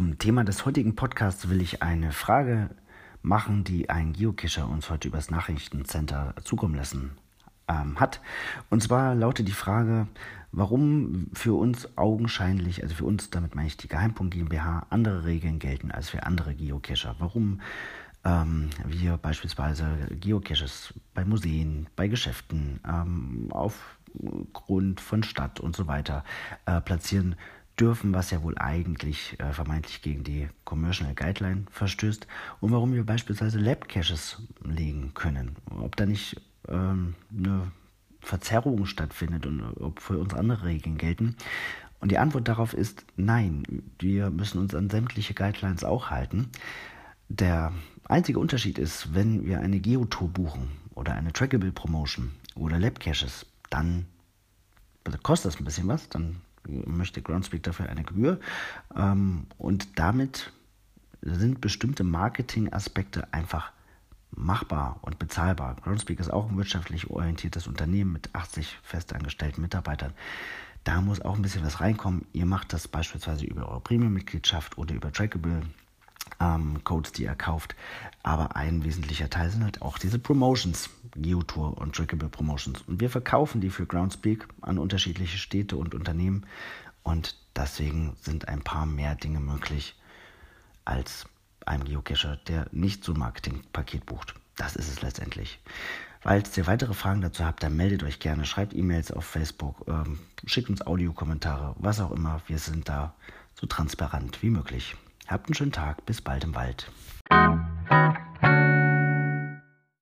Zum Thema des heutigen Podcasts will ich eine Frage machen, die ein Geocacher uns heute übers Nachrichtencenter zukommen lassen ähm, hat. Und zwar lautet die Frage, warum für uns augenscheinlich, also für uns, damit meine ich die Geheimpunkt GmbH, andere Regeln gelten als für andere Geocacher. Warum ähm, wir beispielsweise Geocaches bei Museen, bei Geschäften, ähm, aufgrund von Stadt und so weiter äh, platzieren dürfen, was ja wohl eigentlich äh, vermeintlich gegen die Commercial Guideline verstößt und warum wir beispielsweise Lab Caches legen können. Ob da nicht ähm, eine Verzerrung stattfindet und ob für uns andere Regeln gelten. Und die Antwort darauf ist nein, wir müssen uns an sämtliche Guidelines auch halten. Der einzige Unterschied ist, wenn wir eine Geotour buchen oder eine Trackable Promotion oder Lab Caches, dann kostet das ein bisschen was, dann möchte Groundspeak dafür eine Gebühr ähm, und damit sind bestimmte Marketingaspekte einfach machbar und bezahlbar. Groundspeak ist auch ein wirtschaftlich orientiertes Unternehmen mit 80 festangestellten Mitarbeitern. Da muss auch ein bisschen was reinkommen. Ihr macht das beispielsweise über eure Premium-Mitgliedschaft oder über Trackable ähm, Codes, die ihr kauft. Aber ein wesentlicher Teil sind halt auch diese Promotions, Geotour und Trackable Promotions. Und wir verkaufen die für Groundspeak an unterschiedliche Städte und Unternehmen. Und deswegen sind ein paar mehr Dinge möglich als einem Geocacher, der nicht so ein Marketingpaket bucht. Das ist es letztendlich. Falls ihr weitere Fragen dazu habt, dann meldet euch gerne, schreibt E-Mails auf Facebook, ähm, schickt uns Audiokommentare, was auch immer. Wir sind da so transparent wie möglich. Habt einen schönen Tag, bis bald im Wald.